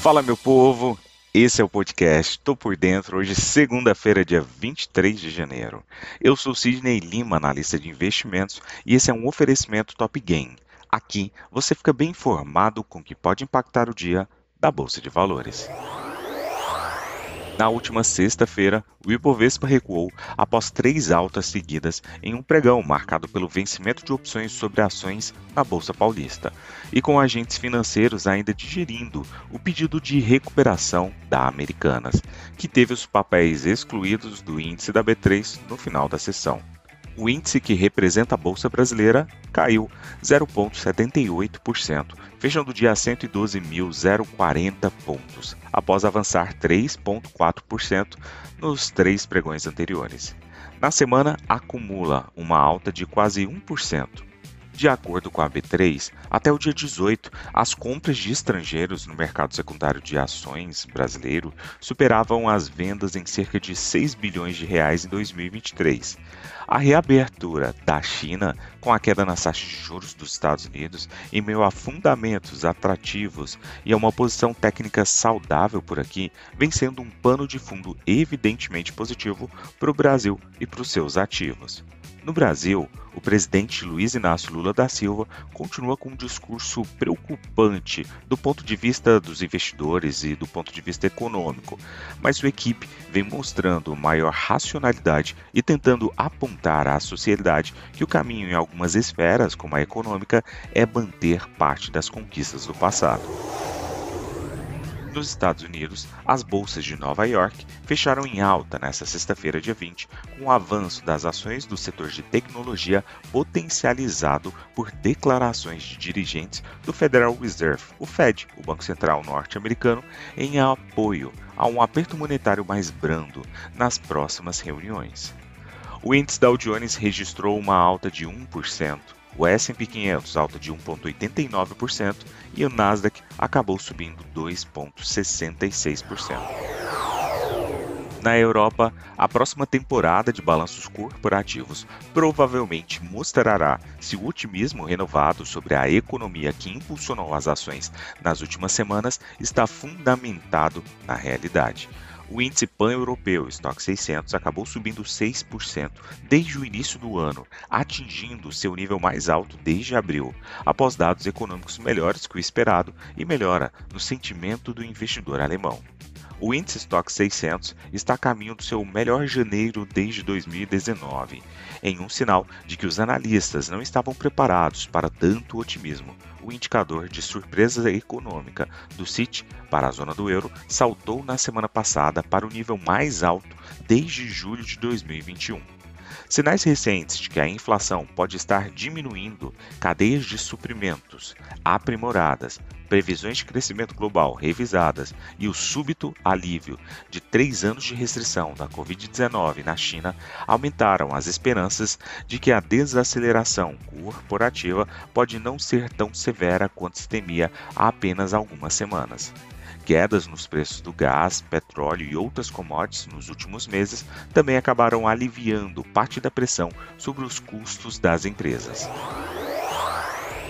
Fala, meu povo! Esse é o podcast Tô por Dentro, hoje, segunda-feira, dia 23 de janeiro. Eu sou Sidney Lima, analista de investimentos, e esse é um oferecimento Top Game. Aqui você fica bem informado com o que pode impactar o dia da Bolsa de Valores. Na última sexta-feira, o Ibovespa recuou após três altas seguidas em um pregão marcado pelo vencimento de opções sobre ações na Bolsa Paulista, e com agentes financeiros ainda digerindo o pedido de recuperação da Americanas, que teve os papéis excluídos do índice da B3 no final da sessão o índice que representa a Bolsa Brasileira caiu 0,78%, fechando o dia a 112.040 pontos, após avançar 3,4% nos três pregões anteriores. Na semana, acumula uma alta de quase 1%. De acordo com a B3, até o dia 18, as compras de estrangeiros no mercado secundário de ações brasileiro superavam as vendas em cerca de 6 bilhões de reais em 2023. A reabertura da China, com a queda nas taxas de juros dos Estados Unidos, em meio a fundamentos atrativos e a uma posição técnica saudável por aqui, vem sendo um pano de fundo evidentemente positivo para o Brasil e para os seus ativos. No Brasil, o presidente Luiz Inácio Lula da Silva continua com um discurso preocupante do ponto de vista dos investidores e do ponto de vista econômico, mas sua equipe vem mostrando maior racionalidade e tentando apontar à sociedade que o caminho em algumas esferas, como a econômica, é manter parte das conquistas do passado. Nos Estados Unidos, as bolsas de Nova York fecharam em alta nesta sexta-feira, dia 20, com o avanço das ações do setor de tecnologia potencializado por declarações de dirigentes do Federal Reserve, o Fed, o Banco Central norte-americano, em apoio a um aperto monetário mais brando nas próximas reuniões. O índice Dow Jones registrou uma alta de 1%, o S&P 500 alta de 1,89% e o Nasdaq acabou subindo 2,66%. Na Europa, a próxima temporada de balanços corporativos provavelmente mostrará se o otimismo renovado sobre a economia que impulsionou as ações nas últimas semanas está fundamentado na realidade. O índice pan-europeu Stock 600 acabou subindo 6% desde o início do ano, atingindo seu nível mais alto desde abril, após dados econômicos melhores que o esperado e melhora no sentimento do investidor alemão. O índice Stock 600 está a caminho do seu melhor janeiro desde 2019, em um sinal de que os analistas não estavam preparados para tanto otimismo. O indicador de surpresa econômica do CIT para a zona do euro saltou na semana passada para o nível mais alto desde julho de 2021. Sinais recentes de que a inflação pode estar diminuindo, cadeias de suprimentos aprimoradas, previsões de crescimento global revisadas e o súbito alívio de três anos de restrição da Covid-19 na China aumentaram as esperanças de que a desaceleração corporativa pode não ser tão severa quanto se temia há apenas algumas semanas. Quedas nos preços do gás, petróleo e outras commodities nos últimos meses também acabaram aliviando parte da pressão sobre os custos das empresas.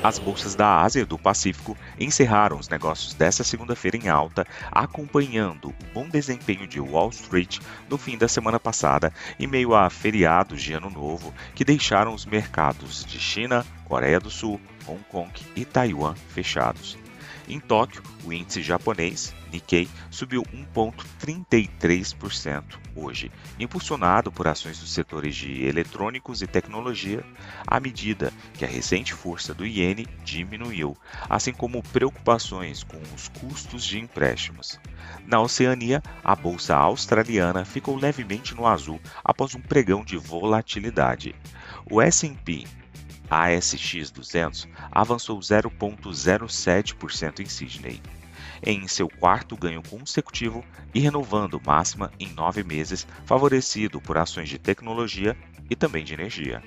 As bolsas da Ásia e do Pacífico encerraram os negócios desta segunda-feira em alta, acompanhando o bom desempenho de Wall Street no fim da semana passada, em meio a feriados de Ano Novo que deixaram os mercados de China, Coreia do Sul, Hong Kong e Taiwan fechados. Em Tóquio, o índice japonês Nikkei subiu 1,33% hoje, impulsionado por ações dos setores de eletrônicos e tecnologia, à medida que a recente força do iene diminuiu, assim como preocupações com os custos de empréstimos. Na Oceania, a bolsa australiana ficou levemente no azul após um pregão de volatilidade. O S&P ASX 200 avançou 0,07% em Sydney, em seu quarto ganho consecutivo e renovando máxima em nove meses, favorecido por ações de tecnologia e também de energia.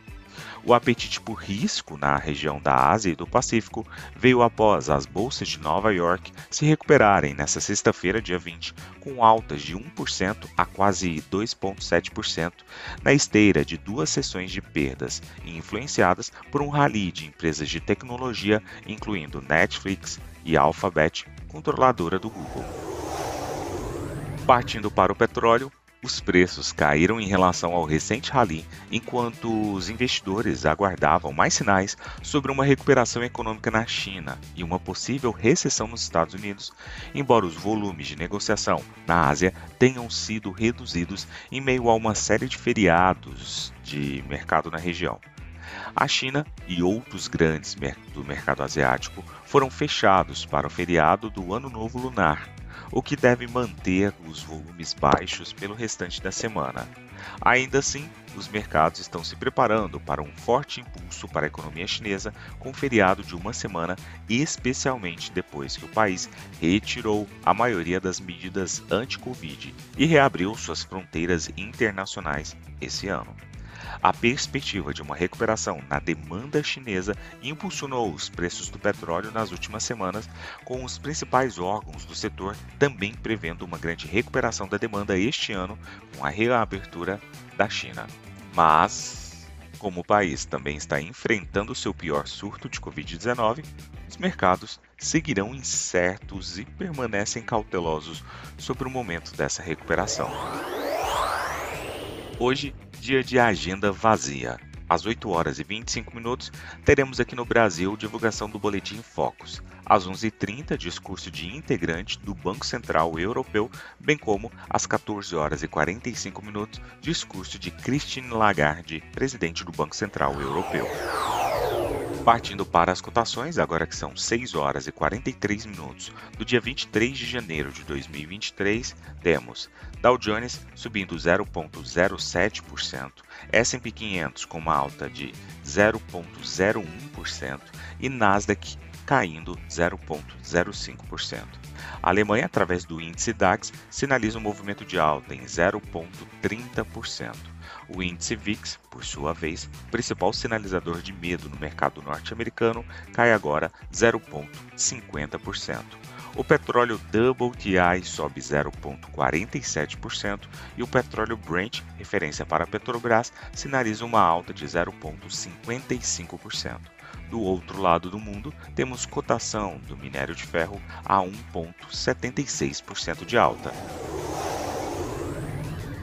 O apetite por risco na região da Ásia e do Pacífico veio após as bolsas de Nova York se recuperarem nesta sexta-feira, dia 20, com altas de 1% a quase 2,7% na esteira de duas sessões de perdas influenciadas por um rally de empresas de tecnologia, incluindo Netflix, e Alphabet, controladora do Google. Partindo para o petróleo, os preços caíram em relação ao recente rally, enquanto os investidores aguardavam mais sinais sobre uma recuperação econômica na China e uma possível recessão nos Estados Unidos, embora os volumes de negociação na Ásia tenham sido reduzidos em meio a uma série de feriados de mercado na região. A China e outros grandes do mercado asiático foram fechados para o feriado do Ano Novo Lunar, o que deve manter os volumes baixos pelo restante da semana. Ainda assim, os mercados estão se preparando para um forte impulso para a economia chinesa com o feriado de uma semana, especialmente depois que o país retirou a maioria das medidas anti-Covid e reabriu suas fronteiras internacionais esse ano. A perspectiva de uma recuperação na demanda chinesa impulsionou os preços do petróleo nas últimas semanas, com os principais órgãos do setor também prevendo uma grande recuperação da demanda este ano com a reabertura da China. Mas, como o país também está enfrentando seu pior surto de Covid-19, os mercados seguirão incertos e permanecem cautelosos sobre o momento dessa recuperação. Hoje, dia de agenda vazia. Às 8 horas e 25 minutos, teremos aqui no Brasil divulgação do Boletim Focus. Às 11h30, discurso de integrante do Banco Central Europeu, bem como às 14 horas e 45 minutos, discurso de Christine Lagarde, presidente do Banco Central Europeu. Partindo para as cotações, agora que são 6 horas e 43 minutos do dia 23 de janeiro de 2023, temos Dow Jones subindo 0,07%, S&P 500 com uma alta de 0,01% e Nasdaq caindo 0,05%. A Alemanha, através do índice DAX, sinaliza um movimento de alta em 0,30%. O índice VIX, por sua vez, principal sinalizador de medo no mercado norte-americano, cai agora 0,50%. O petróleo WTI sobe 0,47% e o petróleo Brent, referência para a Petrobras, sinaliza uma alta de 0,55%. Do outro lado do mundo, temos cotação do minério de ferro a 1,76% de alta.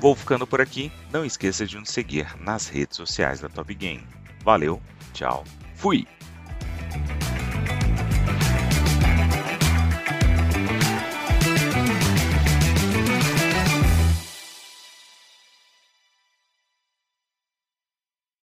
Vou ficando por aqui. Não esqueça de nos seguir nas redes sociais da Top Game. Valeu, tchau, fui!